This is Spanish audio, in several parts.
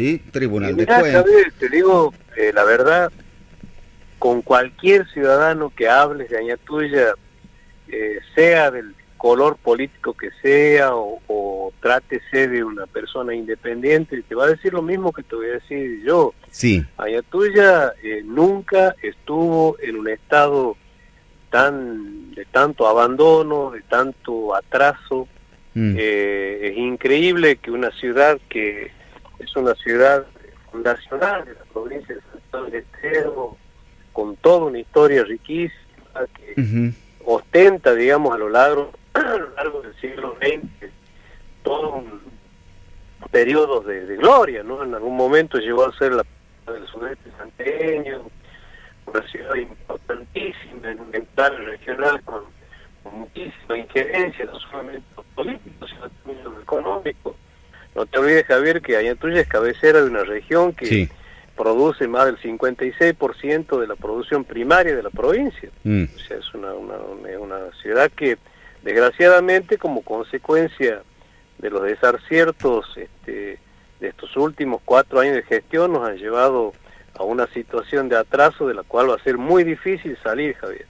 ¿sí? Tribunal de Cuentas. Te digo eh, la verdad, con cualquier ciudadano que hables de Añatuya, eh, sea del color político que sea o, o trátese de una persona independiente, te va a decir lo mismo que te voy a decir yo. Sí, Ayatuya eh, nunca estuvo en un estado tan de tanto abandono, de tanto atraso. mm, Eh, es increíble que una ciudad que es una ciudad fundacional de la provincia de Santiago del Estero, con toda una historia riquísima, que ostenta, digamos, a lo largo, a lo largo del siglo XX, todo un periodo de, de gloria, ¿no? En algún momento llegó a ser la del sudeste santeño, una ciudad importantísima en un entorno regional con, con muchísima injerencia, no solamente político, sino también económico. No te olvides, Javier, que Ayatuya es cabecera de una región que sí, produce más del 56% de la producción primaria de la provincia. mm, O sea, es una, una, una- una ciudad que, desgraciadamente, como consecuencia de los desaciertos este, de estos últimos cuatro años de gestión, nos han llevado a una situación de atraso de la cual va a ser muy difícil salir, Javier.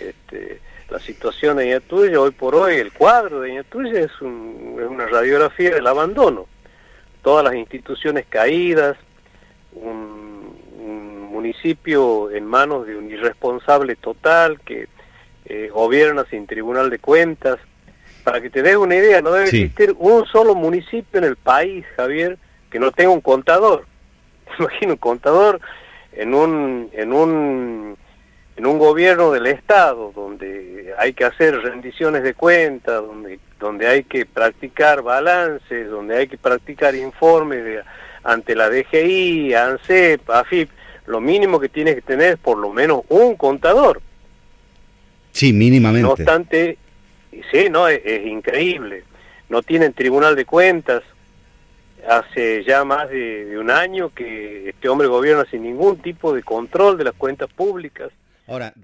Este, la situación de Iñatuya, hoy por hoy, el cuadro de Iñatuya es, un- es una radiografía del abandono. Todas las instituciones caídas, un, un municipio en manos de un irresponsable total que eh, gobierna sin tribunal de cuentas. Para que te des una idea, no debe Sí. existir un solo municipio en el país, Javier, que no tenga un contador. Imagina un contador en un, en un en un gobierno del Estado donde hay que hacer rendiciones de cuentas, donde, donde hay que practicar balances, donde hay que practicar informes de- ante la DGI, ANSEP, AFIP, lo mínimo que tiene que tener es por lo menos un contador. sí, mínimamente. No obstante, sí, no, es, es increíble. No tienen tribunal de cuentas. Hace ya más de, de un año que este hombre gobierna sin ningún tipo de control de las cuentas públicas. Ahora,